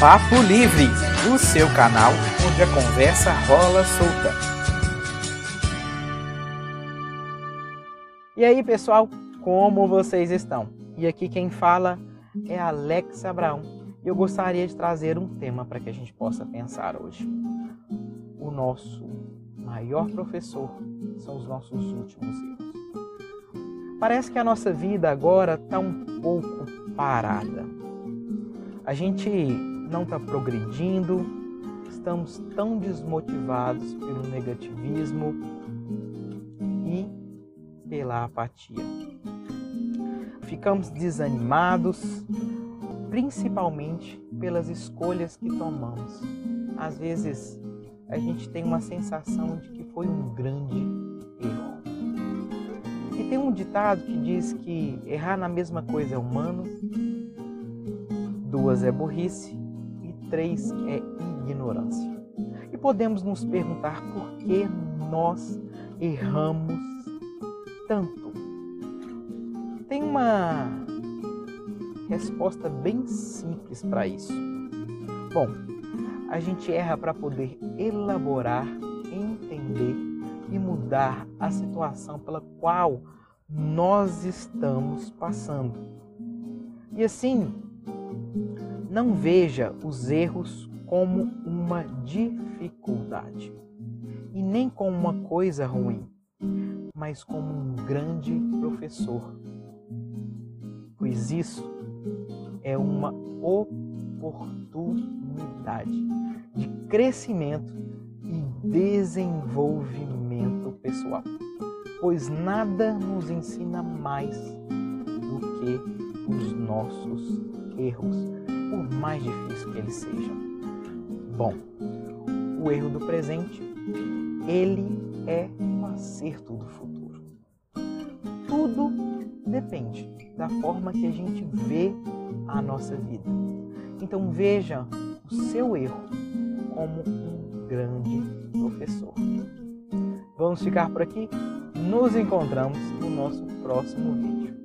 Papo Livre, o seu canal onde a conversa rola solta. E aí, pessoal, como vocês estão? E aqui quem fala é Alex Abraão. Eu gostaria de trazer um tema para que a gente possa pensar hoje. O nosso maior professor são os nossos últimos erros. Parece que a nossa vida agora está um pouco parada. A gente não está progredindo, estamos tão desmotivados pelo negativismo e pela apatia. Ficamos desanimados, principalmente pelas escolhas que tomamos. Às vezes a gente tem uma sensação de que foi um grande erro. E tem um ditado que diz que errar na mesma coisa é humano, duas é burrice e três é ignorância. E podemos nos perguntar por que nós erramos tanto. Tem uma resposta bem simples para isso. Bom, a gente erra para poder elaborar, entender e mudar a situação pela qual nós estamos passando. E assim, não veja os erros como uma dificuldade e nem como uma coisa ruim, mas como um grande professor, pois isso é uma oportunidade de crescimento e desenvolvimento pessoal, pois nada nos ensina mais do que os nossos erros, por mais difícil que eles sejam. Bom, o erro do presente, ele é o acerto do futuro. Tudo depende da forma que a gente vê a nossa vida. Então veja o seu erro como um grande professor. Vamos ficar por aqui? Nos encontramos no nosso próximo vídeo.